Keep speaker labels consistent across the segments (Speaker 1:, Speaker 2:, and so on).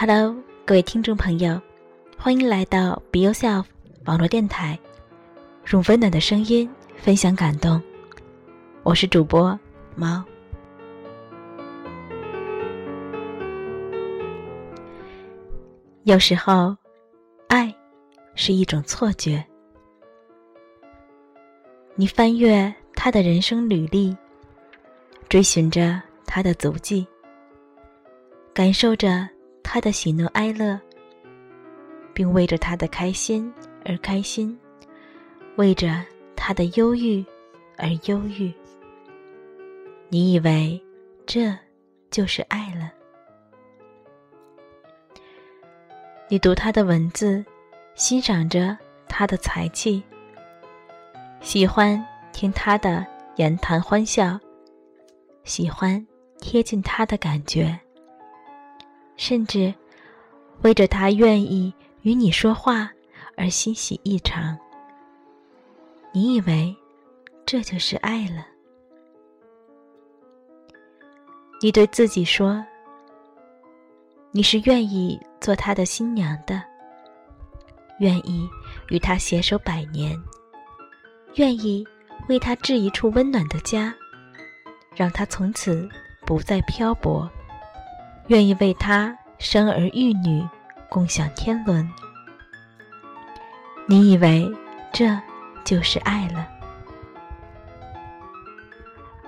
Speaker 1: Hello，各位听众朋友，欢迎来到 Be Yourself 网络电台，用温暖的声音分享感动。我是主播猫。有时候，爱是一种错觉。你翻阅他的人生履历，追寻着他的足迹，感受着。他的喜怒哀乐，并为着他的开心而开心，为着他的忧郁而忧郁。你以为这就是爱了？你读他的文字，欣赏着他的才气，喜欢听他的言谈欢笑，喜欢贴近他的感觉。甚至为着他愿意与你说话而欣喜异常，你以为这就是爱了？你对自己说：“你是愿意做他的新娘的，愿意与他携手百年，愿意为他置一处温暖的家，让他从此不再漂泊。”愿意为他生儿育女，共享天伦。你以为这就是爱了？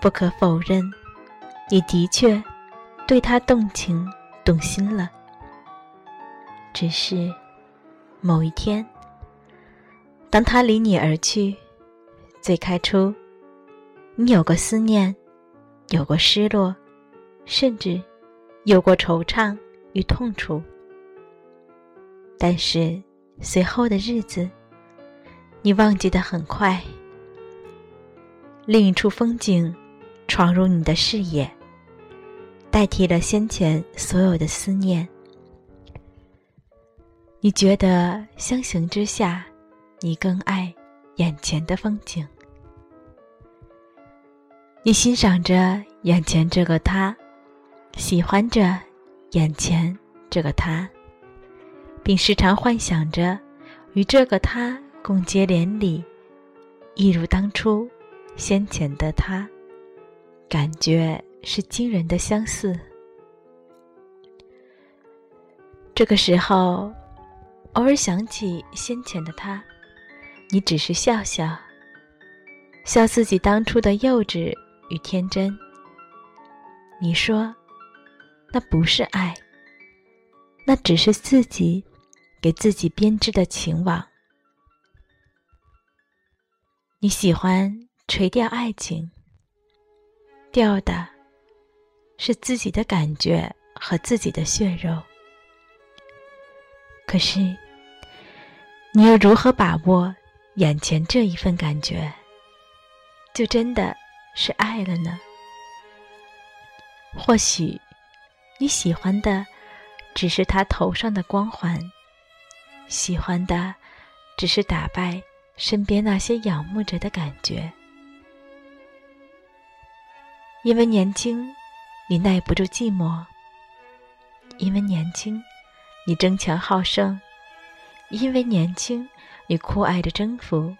Speaker 1: 不可否认，你的确对他动情动心了。只是某一天，当他离你而去，最开初，你有过思念，有过失落，甚至……有过惆怅与痛楚，但是随后的日子，你忘记的很快。另一处风景闯入你的视野，代替了先前所有的思念。你觉得相形之下，你更爱眼前的风景。你欣赏着眼前这个他。喜欢着眼前这个他，并时常幻想着与这个他共结连理，一如当初先前的他，感觉是惊人的相似。这个时候，偶尔想起先前的他，你只是笑笑，笑自己当初的幼稚与天真。你说。那不是爱，那只是自己给自己编织的情网。你喜欢垂钓爱情，钓的是自己的感觉和自己的血肉。可是，你又如何把握眼前这一份感觉，就真的是爱了呢？或许。你喜欢的只是他头上的光环，喜欢的只是打败身边那些仰慕着的感觉。因为年轻，你耐不住寂寞；因为年轻，你争强好胜；因为年轻，你酷爱着征服。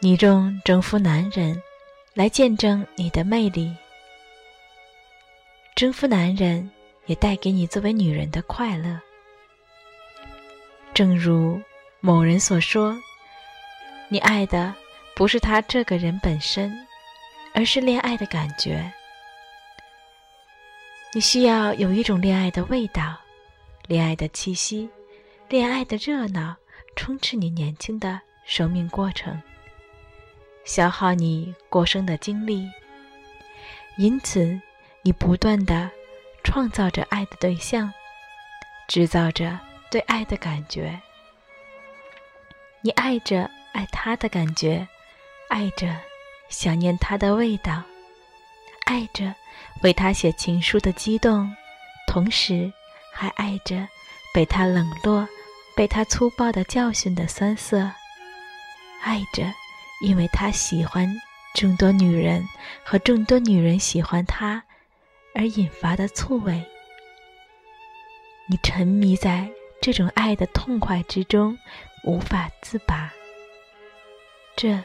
Speaker 1: 你用征服男人来见证你的魅力。征服男人，也带给你作为女人的快乐。正如某人所说：“你爱的不是他这个人本身，而是恋爱的感觉。你需要有一种恋爱的味道，恋爱的气息，恋爱的热闹，充斥你年轻的生命过程，消耗你过生的精力。因此。”你不断的创造着爱的对象，制造着对爱的感觉。你爱着爱他的感觉，爱着想念他的味道，爱着为他写情书的激动，同时还爱着被他冷落、被他粗暴的教训的酸涩，爱着因为他喜欢众多女人和众多女人喜欢他。而引发的醋味，你沉迷在这种爱的痛快之中，无法自拔。这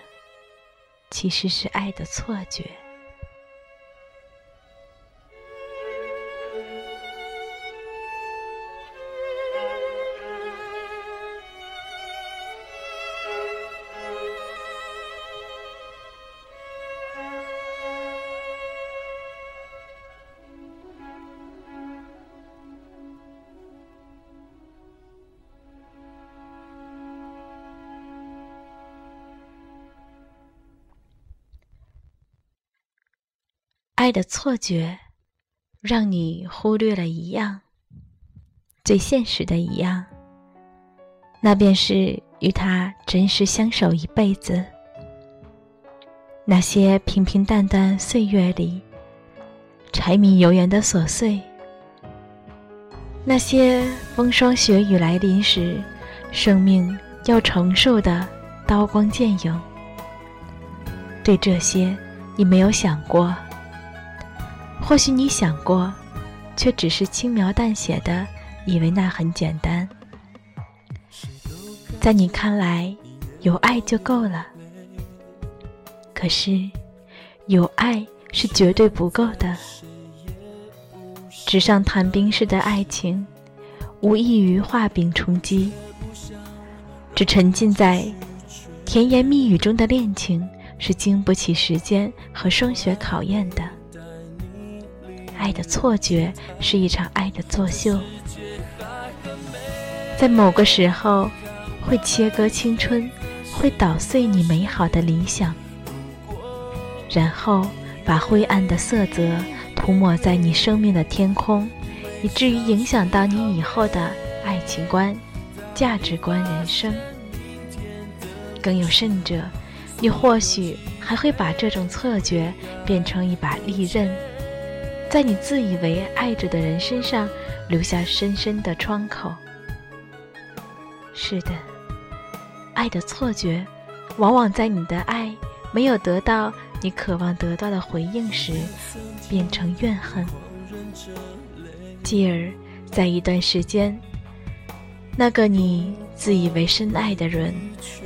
Speaker 1: 其实是爱的错觉。爱的错觉，让你忽略了一样最现实的一样，那便是与他真实相守一辈子。那些平平淡淡岁月里，柴米油盐的琐碎，那些风霜雪雨来临时，生命要承受的刀光剑影，对这些，你没有想过。或许你想过，却只是轻描淡写的以为那很简单。在你看来，有爱就够了。可是，有爱是绝对不够的。纸上谈兵式的爱情，无异于画饼充饥。只沉浸在甜言蜜语中的恋情，是经不起时间和霜雪考验的。爱的错觉是一场爱的作秀，在某个时候会切割青春，会捣碎你美好的理想，然后把灰暗的色泽涂抹在你生命的天空，以至于影响到你以后的爱情观、价值观、人生。更有甚者，你或许还会把这种错觉变成一把利刃。在你自以为爱着的人身上留下深深的窗口。是的，爱的错觉，往往在你的爱没有得到你渴望得到的回应时，变成怨恨，继而在一段时间，那个你自以为深爱的人，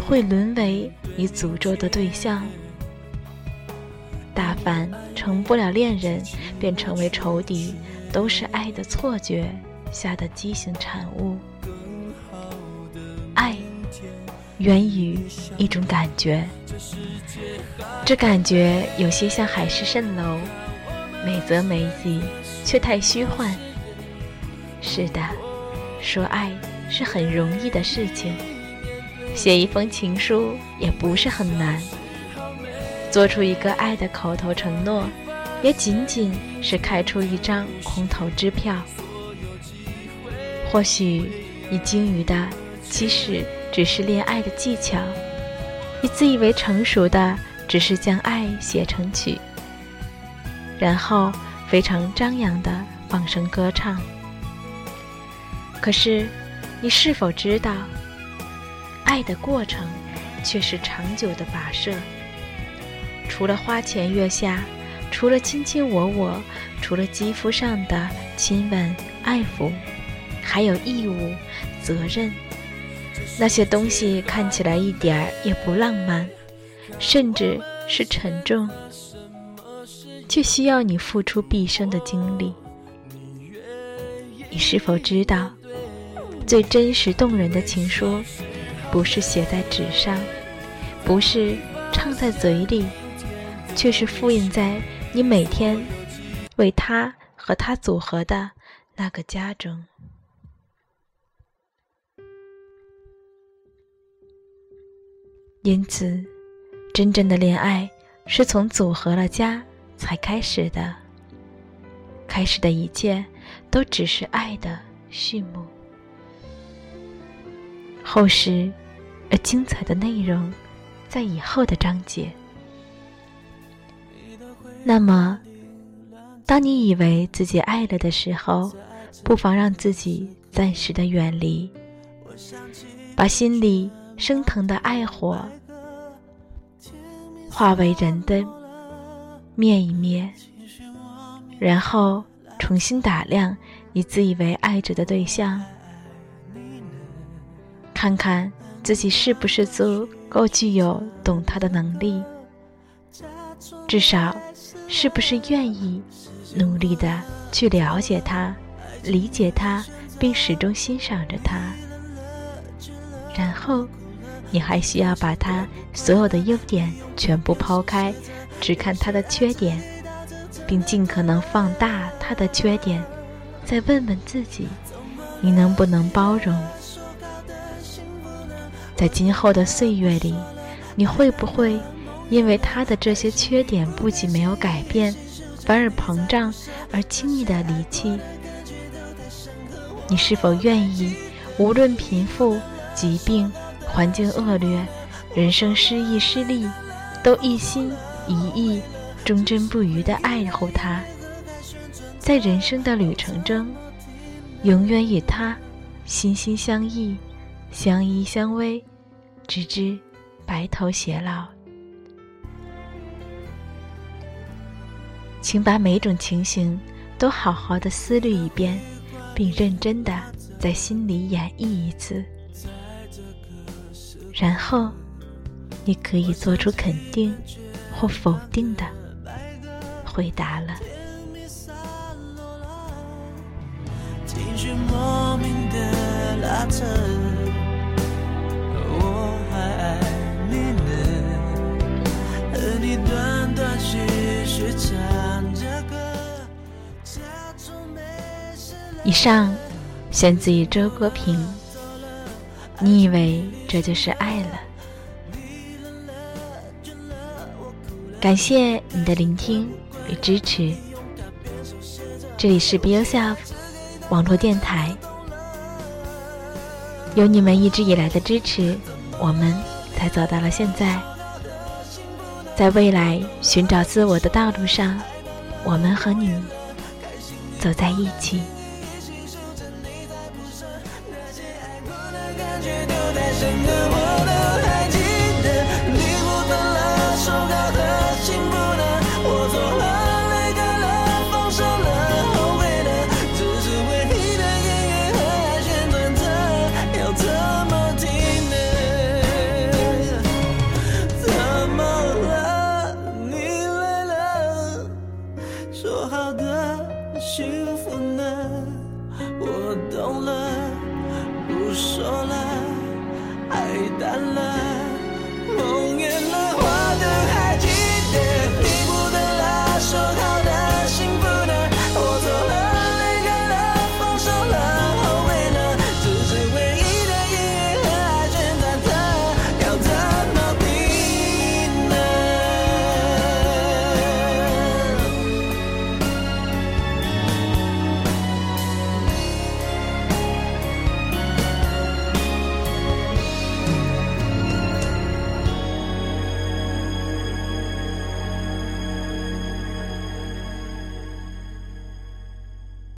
Speaker 1: 会沦为你诅咒的对象。大凡成不了恋人，便成为仇敌，都是爱的错觉下的畸形产物。爱源于一种感觉，这感觉有些像海市蜃楼，美则美矣，却太虚幻。是的，说爱是很容易的事情，写一封情书也不是很难。做出一个爱的口头承诺，也仅仅是开出一张空头支票。或许你精于的，其实只是恋爱的技巧；你自以为成熟的，只是将爱写成曲，然后非常张扬的放声歌唱。可是，你是否知道，爱的过程却是长久的跋涉？除了花前月下，除了卿卿我我，除了肌肤上的亲吻爱抚，还有义务、责任。那些东西看起来一点儿也不浪漫，甚至是沉重，却需要你付出毕生的精力。你是否知道，最真实动人的情书，不是写在纸上，不是唱在嘴里？却是复印在你每天为他和他组合的那个家中。因此，真正的恋爱是从组合了家才开始的。开始的一切都只是爱的序幕。厚实而精彩的内容，在以后的章节。那么，当你以为自己爱了的时候，不妨让自己暂时的远离，把心里升腾的爱火化为人灯，灭一灭，然后重新打量你自以为爱着的对象，看看自己是不是足够具有懂他的能力，至少是不是愿意努力的去了解他、理解他，并始终欣赏着他。然后，你还需要把他所有的优点全部抛开，只看他的缺点，并尽可能放大他的缺点。再问问自己，你能不能包容？在今后的岁月里，你会不会因为他的这些缺点不仅没有改变，反而膨胀而轻易的离弃？你是否愿意，无论贫富、疾病、环境恶劣、人生失意失利，都一心一意、忠贞不渝的爱护他？在人生的旅程中，永远与他心心相印、相依相偎，直至白头偕老。请把每种情形都好好的思虑一遍，并认真的在心里演绎一次，然后你可以做出肯定或否定的回答了。莫名的拉扯，我还爱你呢，和你断断续续唱以上选自于周国平。你以为这就是爱了？感谢你的聆听与支持。这里是 Be Yourself。网络电台，有你们一直以来的支持，我们才走到了现在。在未来寻找自我的道路上，我们和你走在一起。真的我